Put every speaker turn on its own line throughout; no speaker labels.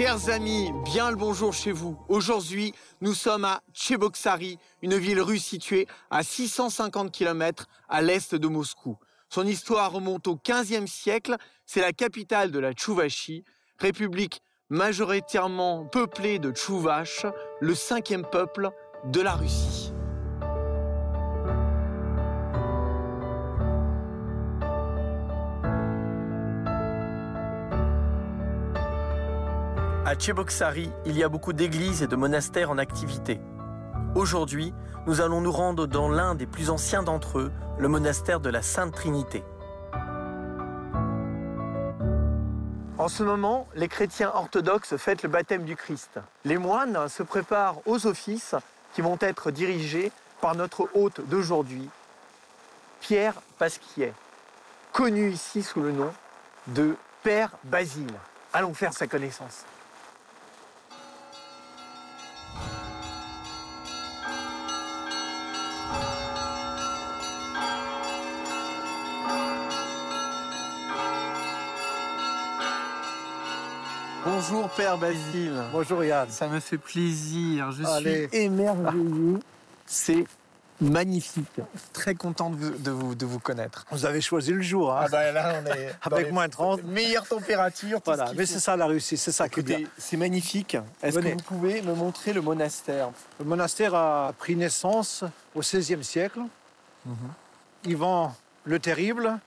Chers amis, bien le bonjour chez vous. Aujourd'hui, nous sommes à Cheboksary, une ville russe située à 650 km à l'est de Moscou. Son histoire remonte au 15e siècle. C'est la capitale de la Tchouvachie, république majoritairement peuplée de Tchouvaches, le cinquième peuple de la Russie. À Cheboksary, il y a beaucoup d'églises et de monastères en activité. Aujourd'hui, nous allons nous rendre dans l'un des plus anciens d'entre eux, le monastère de la Sainte Trinité. En ce moment, les chrétiens orthodoxes fêtent le baptême du Christ. Les moines se préparent aux offices qui vont être dirigés par notre hôte d'aujourd'hui, Pierre Pasquier, connu ici sous le nom de Père Basile. Allons faire sa connaissance. Bonjour Père Basile.
Bonjour Yann.
Ça me fait plaisir. Je
Allez.
suis émerveillé. C'est magnifique. Très content de vous, de vous, de vous connaître.
Vous avez choisi le jour, hein,
bah là, on est
avec moins 30.
meilleure température. tout
Voilà,
ce
mais c'est ça la Russie, c'est ça qui est bien.
C'est magnifique. Est-ce que vous pouvez me montrer le monastère?
Le monastère a pris naissance au XVIe siècle.
Mhm.
Ivan le Terrible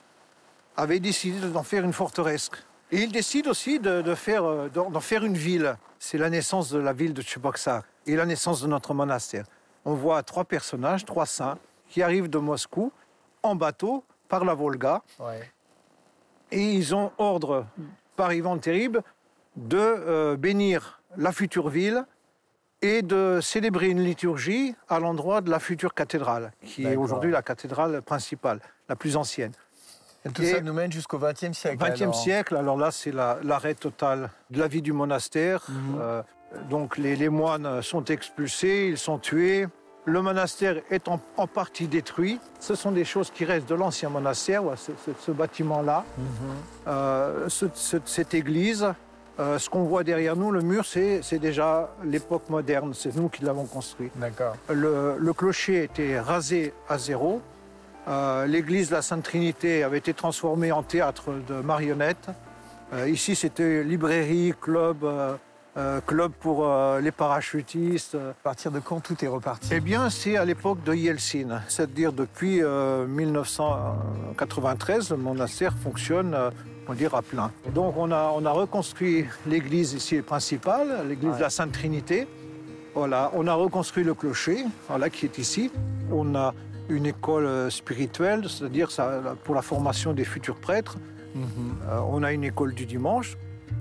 avait décidé d'en faire une forteresse. Et il décide aussi de, de faire, euh, d'en faire une ville. C'est la naissance de la ville de Tcheboksar et la naissance de notre monastère. On voit trois personnages, trois saints, qui arrivent de Moscou en bateau par la Volga.
Ouais.
et ils ont ordre par Ivan le Terrible de euh, bénir la future ville et de célébrer une liturgie à l'endroit de la future cathédrale, qui est aujourd'hui la cathédrale principale, la plus ancienne.
Et tout
Et-
ça nous mène jusqu'au XXe siècle.
20e
alors.
siècle, alors là, c'est la- l'arrêt total de la vie du monastère.
Mhm.
Euh, donc les, les moines sont expulsés, ils sont tués. Le monastère est en, en partie détruit. Ce sont des choses qui restent de l'ancien monastère, ce, bâtiment-là.
Mhm.
Euh, ce- ce- cette église, euh, ce qu'on voit derrière nous, le mur, c'est déjà l'époque moderne. C'est nous qui l'avons construit.
D'accord.
Le, le clocher était rasé à zéro. Euh, L'église de la Sainte Trinité avait été transformée en théâtre de marionnettes. Euh, ici, c'était librairie, club, euh, club pour les parachutistes.
À partir de quand tout est reparti?
Eh bien, c'est à l'époque de Yeltsin, c'est-à-dire depuis euh, 1993, le monastère fonctionne, on dire, à plein. Donc, on a, on a reconstruit l'église ici principale, l'église
Ouais.
de la Sainte Trinité. Voilà, on a reconstruit le clocher, voilà, qui est ici. On a une école euh, spirituelle, c'est-à-dire pour la formation des futurs prêtres.
Mhm.
Euh, on a une école du dimanche.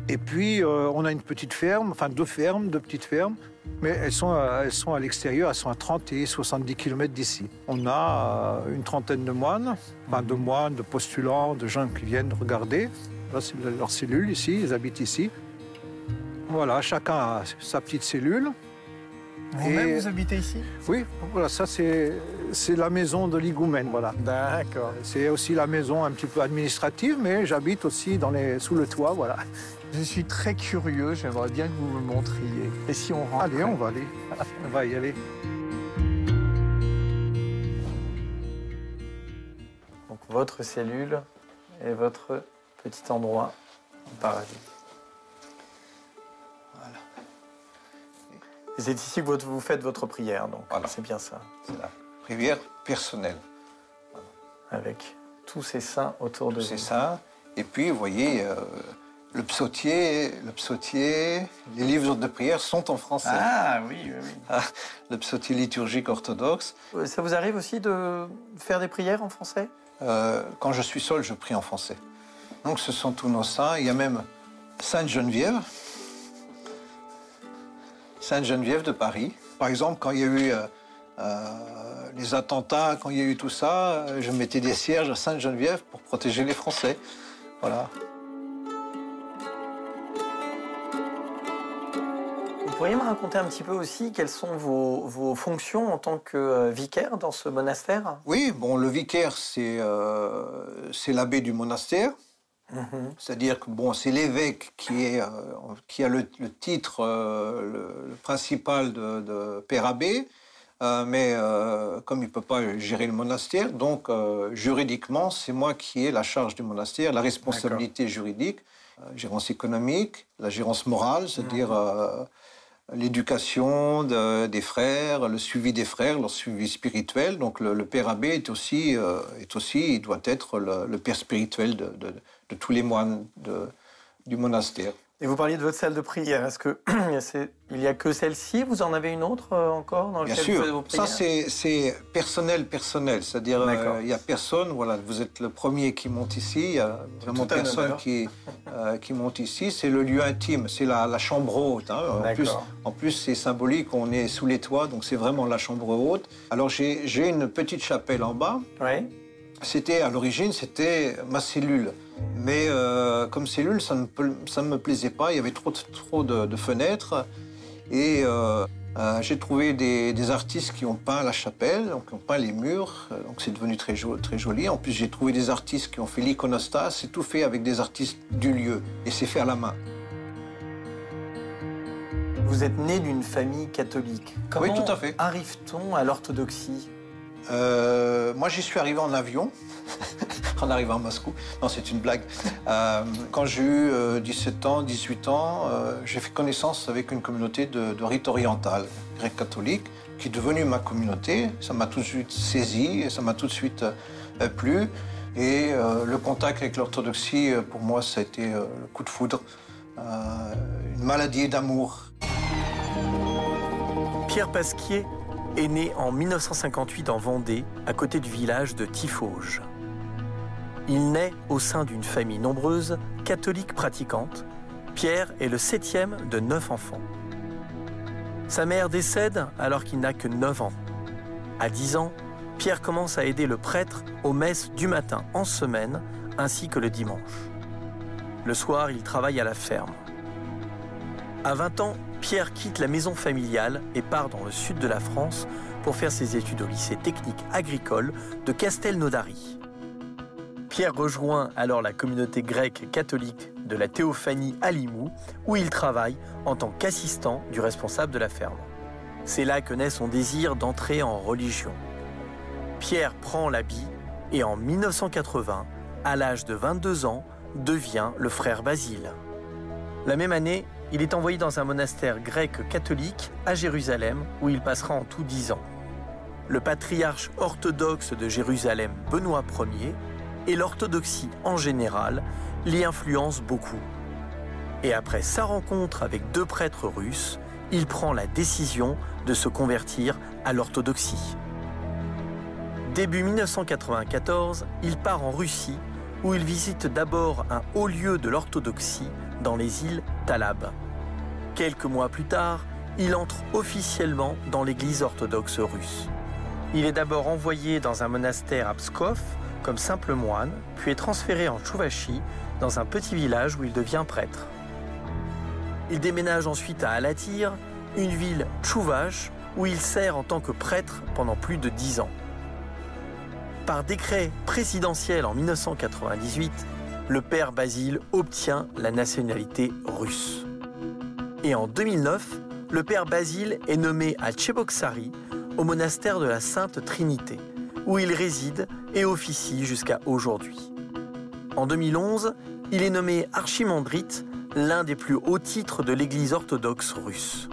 Et puis, euh, on a une petite ferme, enfin deux fermes, deux petites fermes. Mais elles sont, à- elles sont à l'extérieur, elles sont à 30 et 70 km d'ici. On a euh, une trentaine de moines, enfin de moines, de postulants, de gens qui viennent regarder. Là, c'est le- leur cellule ici, ils habitent ici. Voilà, chacun a sa petite cellule.
Vous-même,
Et-
vous habitez ici?
Oui, voilà, ça c'est c'est la maison de l'Igoumène, voilà.
D'accord.
C'est aussi la maison un petit peu administrative, mais j'habite aussi dans les, sous le toit, voilà.
Je suis très curieux, j'aimerais bien que vous me montriez. Et si on rentre
Allez, on va aller. On va y aller.
Donc votre cellule et votre petit endroit au paradis. C'est ici que vous faites votre prière, donc
Voilà.
c'est bien ça,
C'est la prière personnelle.
avec tous ces saints autour de
C'est
vous.
ça. Et puis, vous voyez, euh, le psautier, le psautier, les livres de prière sont en français.
Ah oui, oui, oui.
Le psautier liturgique orthodoxe.
Euh, Ça vous arrive aussi de faire des prières en français?
Euh, quand je suis seul, je prie en français. Donc, ce sont tous nos saints. Il y a même Sainte Geneviève. Sainte Geneviève de Paris. Par exemple, quand il y a eu euh, euh, les attentats, quand il y a eu tout ça, euh, je mettais des cierges à Sainte Geneviève pour protéger les Français. Voilà.
Vous pourriez me raconter un petit peu aussi quelles sont vos, vos fonctions en tant que vicaire dans ce monastère?
Oui, bon, le vicaire, c'est euh, c'est l'abbé du monastère.
C'est-à-dire que bon, c'est l'évêque qui, est, euh, qui a le, titre euh, le, principal de, de père abbé, euh, mais comme il ne peut pas gérer le monastère, donc juridiquement, c'est moi qui ai la charge du monastère, la responsabilité juridique, la gérance économique, la gérance morale, c'est-à-dire mhm l'éducation des frères, le suivi des frères, leur suivi spirituel. Donc le, père abbé est aussi, euh, est aussi, il doit être le, père spirituel de, tous les moines du monastère.
Et vous parliez de votre salle de prière. Est-ce que il n'y a que celle-ci? Vous en avez une autre euh, encore dans
Bien sûr. Ça c'est personnel, personnel. C'est-à-dire euh, il n'y a personne. Voilà, vous êtes le premier qui monte ici. Il y a vraiment personne qui euh, qui monte ici. C'est le lieu intime. C'est la, chambre haute. Hein. En plus, en plus c'est symbolique. On est sous les toits, donc c'est vraiment la chambre haute. Alors j'ai une petite chapelle en bas.
Oui.
C'était à l'origine, c'était ma cellule. Mais euh, comme cellule, ça ne, ça me plaisait pas. Il y avait trop, trop de, fenêtres. Et euh, euh, j'ai trouvé des, artistes qui ont peint la chapelle, donc qui ont peint les murs. Donc c'est devenu très, très joli. En plus, j'ai trouvé des artistes qui ont fait l'iconostas. C'est tout fait avec des artistes du lieu. Et c'est fait à la main.
Vous êtes né d'une famille catholique. Comment
oui, tout à fait.
arrive-t-on à l'orthodoxie?
Moi, j'y suis arrivé en avion. en arrivant à Moscou. Non, c'est une blague. Euh, quand j'ai eu 17 euh, ans, 18 ans, euh, j'ai fait connaissance avec une communauté de, rite oriental, grec catholique, qui est devenue ma communauté. Ça m'a tout de suite saisi et ça m'a tout de suite plu. Et le contact avec l'orthodoxie, pour moi, ça a été le coup de foudre, une maladie d'amour.
Pierre Pasquier est né en 1958 en Vendée, à côté du village de Tifauge. Il naît au sein d'une famille nombreuse, catholique pratiquante. Pierre est le septième de neuf enfants. Sa mère décède alors qu'il n'a que 9 ans. À 10 ans, Pierre commence à aider le prêtre aux messes du matin en semaine ainsi que le dimanche. Le soir, il travaille à la ferme. À 20 ans, Pierre quitte la maison familiale et part dans le sud de la France pour faire ses études au lycée technique agricole de Castelnaudary. Pierre rejoint alors la communauté grecque catholique de la Théophanie à Limoux, où il travaille en tant qu'assistant du responsable de la ferme. C'est là que naît son désir d'entrer en religion. Pierre prend l'habit et en 1980, à l'âge de 22 ans, devient le frère Basile. La même année, il est envoyé dans un monastère grec catholique à Jérusalem où il passera en tout 10 ans. Le patriarche orthodoxe de Jérusalem, Benoît Ier, et l'orthodoxie en général l'y influence beaucoup. Et après sa rencontre avec deux prêtres russes, il prend la décision de se convertir à l'orthodoxie. Début 1994, il part en Russie où il visite d'abord un haut lieu de l'orthodoxie dans les îles Talab. Quelques mois plus tard, il entre officiellement dans l'église orthodoxe russe. Il est d'abord envoyé dans un monastère à Pskov comme simple moine, puis est transféré en Chouvachi, dans un petit village où il devient prêtre. Il déménage ensuite à Alatyr, une ville tchouvache où il sert en tant que prêtre pendant plus de dix ans. Par décret présidentiel en 1998, le père Basile obtient la nationalité russe. Et en 2009, le père Basile est nommé à Tcheboksary, au monastère de la Sainte Trinité, où il réside et officie jusqu'à aujourd'hui. En 2011, il est nommé archimandrite, l'un des plus hauts titres de l'Église orthodoxe russe.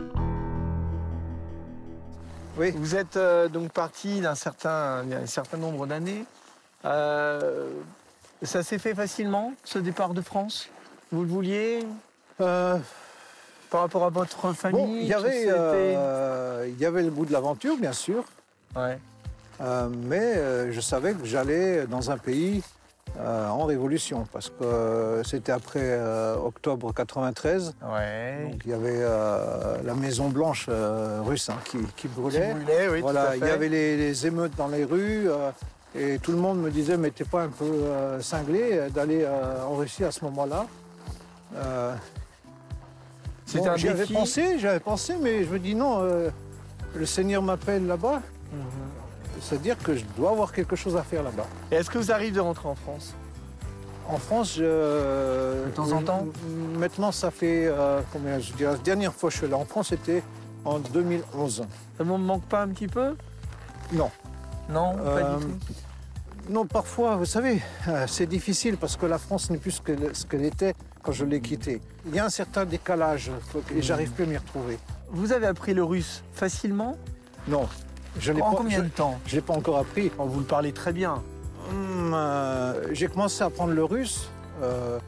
Oui. Vous êtes euh, donc parti d'un certain, un certain nombre d'années. Euh, ça s'est fait facilement, ce départ de France? Vous le vouliez? Euh, Par rapport à votre famille
Il y, avait, y avait le bout de l'aventure, bien sûr.
Ouais.
Euh, mais euh, je savais que j'allais dans un pays euh, en révolution, parce que c'était après octobre 93.
Ouais.
Donc il y avait la Maison Blanche russe hein, qui, brûlait.
Qui brûlait oui,
voilà, il y avait les, émeutes dans les rues. et tout le monde me disait, mais t'es pas un peu cinglé d'aller en Russie à ce moment-là
C'était
J'avais pensé, j'avais pensé, mais je me dis non, le Seigneur m'appelle là-bas. Mhm. C'est-à-dire que je dois avoir quelque chose à faire là-bas.
est-ce que vous arrivez de rentrer en France?
En France, je...
De temps en temps?
Maintenant, ça fait, euh, combien? Je dirais, la dernière fois que je suis allé en France, c'était en 2011.
Ça ne me manque pas un petit peu?
Non.
Non, pas
Euh,
du tout.
Non, parfois, vous savez, euh, c'est difficile parce que la France n'est plus ce qu'elle ce qu'elle était quand je l'ai quittée. Il y a un certain décalage et j'arrive plus à m'y retrouver.
Vous avez appris le russe facilement?
Non, je
En
pas,
combien
je-
de temps?
je l'ai pas encore appris.
Oh, Vous le parlez très bien.
Hum, euh, J'ai commencé à apprendre le russe euh,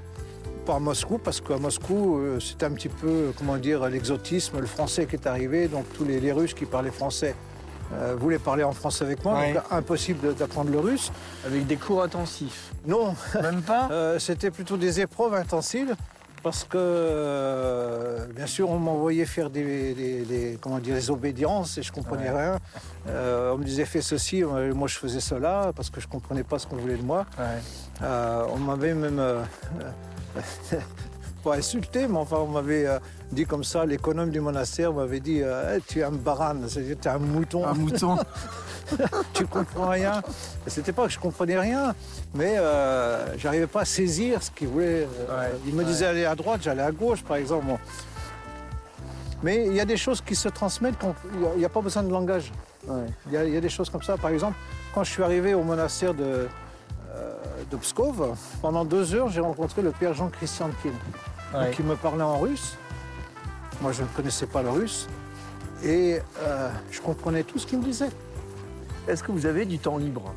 par Moscou parce qu'à Moscou, euh, c'était un petit peu, comment dire, l'exotisme, le français qui est arrivé. Donc tous les, les Russes qui parlaient français euh, voulaient parler en français avec moi.
Ouais.
Donc impossible d'apprendre le russe.
Avec des cours intensifs.
Non,
Même pas
Euh, c'était plutôt des épreuves intensives parce que, euh, bien sûr, on m'envoyait faire des, des- des- comment dire, des obédiences et je comprenais
Ouais.
rien. Euh, on me disait fais ceci, moi je faisais cela parce que je comprenais pas ce qu'on voulait de moi.
Ouais.
On m'avait même pas insulté, mais enfin on m'avait euh, dit comme ça, l'économe du monastère m'avait dit euh, Hey, tu es un baran, c'est-à-dire tu es un mouton
Un mouton.
tu comprends rien. C'était pas que je comprenais rien, mais euh, j'arrivais pas à saisir ce qu'il voulait.
Ouais,
il me
ouais.
disait aller à droite, j'allais à gauche, par exemple. Bon. Mais il y a des choses qui se transmettent, il n'y a, pas besoin de langage.
Ouais.
Il y, a, il y a des choses comme ça. Par exemple, quand je suis arrivé au monastère de, de Pskov, pendant deux heures, j'ai rencontré le père Jean-Christian Kim,
Ouais.
qui me parlait en russe. Moi, je ne connaissais pas le russe. Et euh, je comprenais tout ce qu'il me disait.
Est-ce que vous avez du temps libre?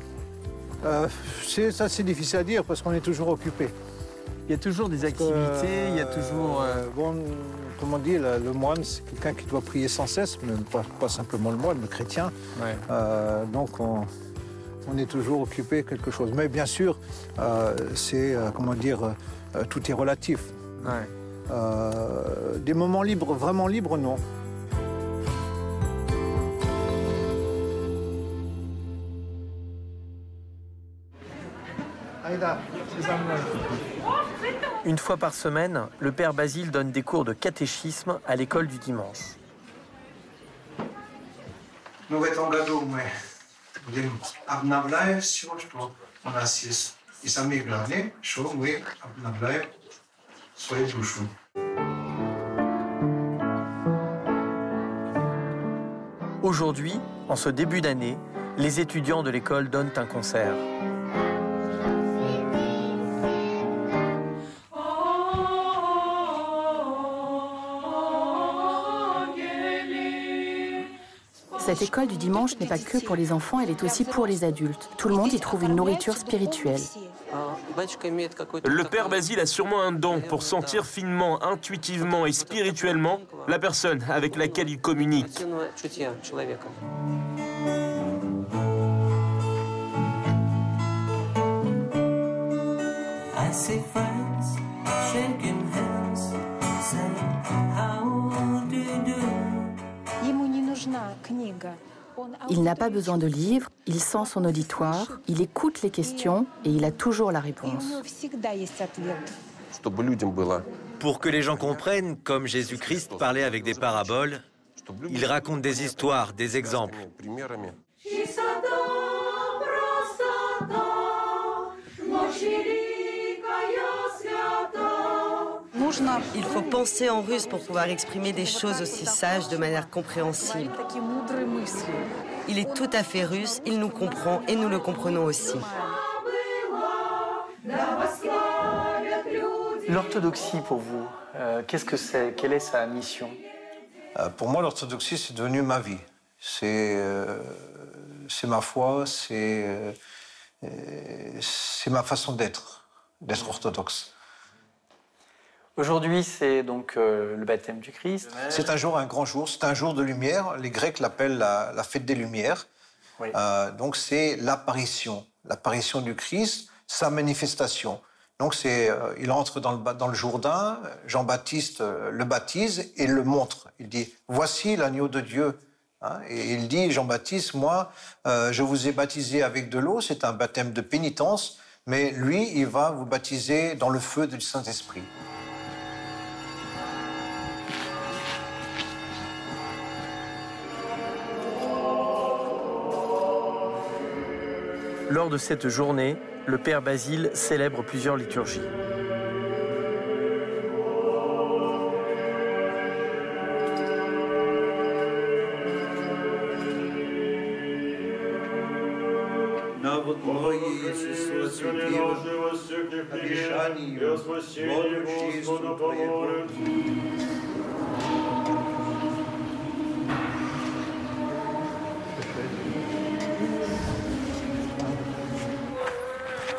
Euh, c'est ça, c'est difficile à dire parce qu'on est toujours occupé.
Il y a toujours des activités, il y a toujours... euh,
Euh, bon, comment dire, le, le moine, c'est quelqu'un qui doit prier sans cesse, mais pas, pas simplement le moine, le chrétien.
ouais.
Donc, on, on est toujours occupé quelque chose. Mais bien sûr, euh, c'est, euh, comment dire, euh, tout est relatif.
Ouais.
Euh, des moments libres, vraiment libres, non.
Une fois par semaine, le père Basile donne des cours de catéchisme à l'école du dimanche.
Soyez.
Aujourd'hui, en ce début d'année, les étudiants de l'école donnent un concert.
Cette école du dimanche n'est pas que pour les enfants, elle est aussi pour les adultes. Tout le monde y trouve une nourriture spirituelle.
Le père Basile a sûrement un don pour sentir finement, intuitivement et spirituellement la personne avec laquelle il communique.
I see friends
Il n'a pas besoin de livres, il sent son auditoire, il écoute les questions et il a toujours la
И у
réponse.
него всегда есть ответ.
чтобы людям было,
Pour que les gens comprennent, comme Jésus-Christ parlait avec des paraboles,
чтобы люди
il raconte des histoires, des exemples.
примерами.
Нужно
Il faut penser en russe pour pouvoir exprimer des choses aussi sages de manière compréhensible. Il est tout à fait russe, il nous comprend et nous le comprenons aussi.
L'orthodoxie pour vous, euh, qu'est-ce que c'est? Quelle est sa mission?
Euh, pour moi, l'orthodoxie, c'est devenu ma vie. C'est euh, ma foi, c'est ma façon d'être, d'être orthodoxe.
Aujourd'hui, c'est donc euh, le baptême du Christ.
C'est un jour, un grand jour, c'est un jour de lumière. Les Grecs l'appellent la, la fête des Lumières.
Oui.
Euh, donc c'est l'apparition, l'apparition du Christ, sa manifestation. Donc c'est, euh, il entre dans le, dans le Jourdain, Jean-Baptiste le baptise et le montre. Il dit voici l'agneau de Dieu. Hein, et il dit Jean-Baptiste, moi, je vous ai baptisé avec de l'eau, c'est un baptême de pénitence, mais lui, il va vous baptiser dans le feu du Saint-Esprit.
Lors de cette journée, le Père Basile célèbre plusieurs liturgies.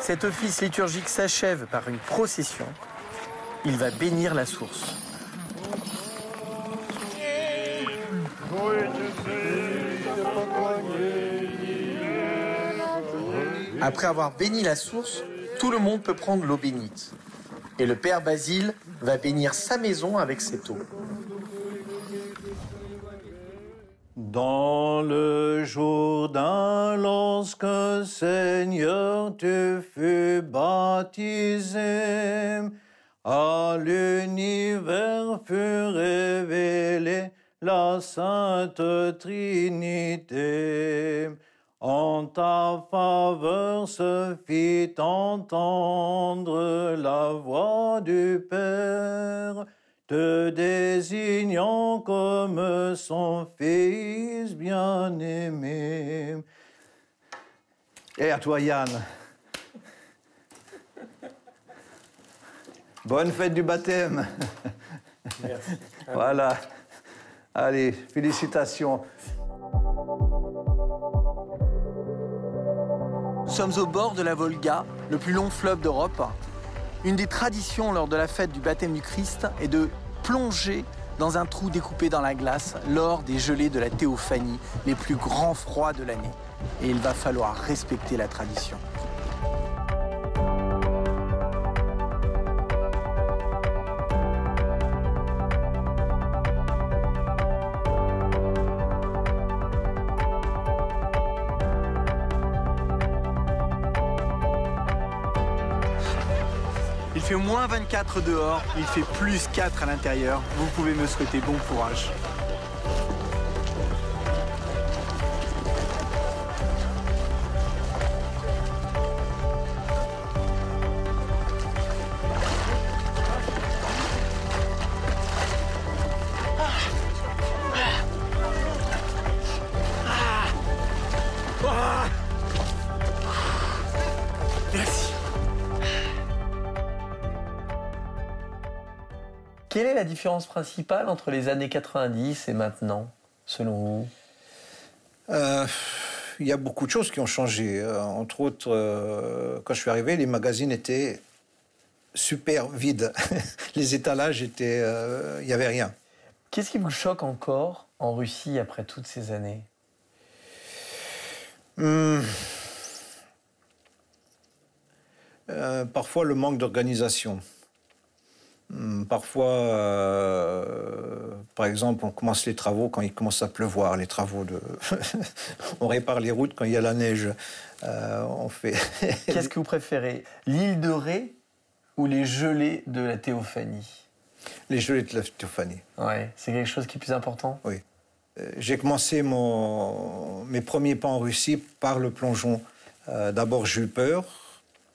Cet office liturgique s'achève par une procession. Il va bénir la source. Après avoir béni la source, tout le monde peut prendre l'eau bénite. Et le Père Basile va bénir sa maison avec cette eau.
Dans le Jourdain, lorsque Seigneur tu à l'univers fut révélée la Sainte Trinité. En ta faveur se fit entendre la voix du Père, te désignant comme son Fils bien-aimé. Et à toi, Yann. Bonne fête du baptême.
Merci.
Voilà. Allez, félicitations.
Nous sommes au bord de la Volga, le plus long fleuve d'Europe. Une des traditions lors de la fête du baptême du Christ est de plonger dans un trou découpé dans la glace lors des gelées de la Théophanie, les plus grands froids de l'année. Et il va falloir respecter la tradition. 24 dehors, il fait plus 4 à l'intérieur. Vous pouvez me souhaiter bon courage.
Différence principale entre les années 90 et maintenant, selon vous?
Euh, Il y a beaucoup de choses qui ont changé. Euh, entre autres, euh, quand je suis arrivé, les magazines étaient super vides. les étalages étaient. euh, Il n'y avait rien.
Qu'est-ce qui vous choque encore en Russie après toutes ces années?
Hum. Euh, parfois le manque d'organisation. Hum, Parfois, euh, par exemple, on commence les travaux quand il commence à pleuvoir, les travaux de. on répare les routes quand il y a la neige. Euh, on fait.
Qu'est-ce que vous préférez L'île de Ré ou les gelées de la Théophanie?
Les gelées de la Théophanie.
Ouais, c'est quelque chose qui est plus important?
Oui. Euh, J'ai commencé mon, mes premiers pas en Russie par le plongeon. Euh, D'abord, j'ai eu peur.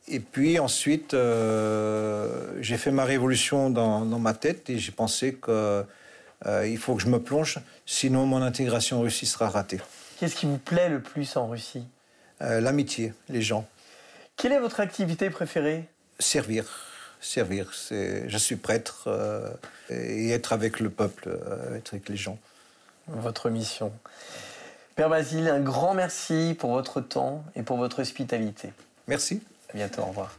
Et puis ensuite, euh, j'ai fait ma révolution dans, dans ma tête et j'ai pensé qu'il faut que je me plonge, sinon mon intégration en Russie sera ratée.
Qu'est-ce qui vous plaît le plus en Russie?
Euh, L'amitié, les gens.
Quelle est votre activité préférée?
Servir. Servir. Je suis prêtre euh, et être avec le peuple, euh, être avec les gens.
Votre mission. Père Basile, un grand merci pour votre temps et pour votre hospitalité.
Merci.
Bientôt, au revoir.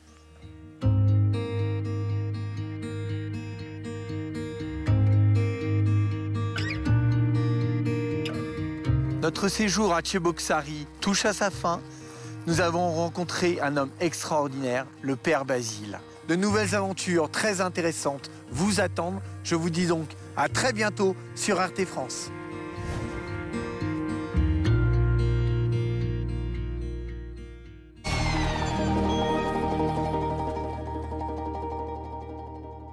Notre séjour à Tcheboksary touche à sa fin. Nous avons rencontré un homme extraordinaire, le Père Basile. De nouvelles aventures très intéressantes vous attendent. Je vous dis donc à très bientôt sur RT France.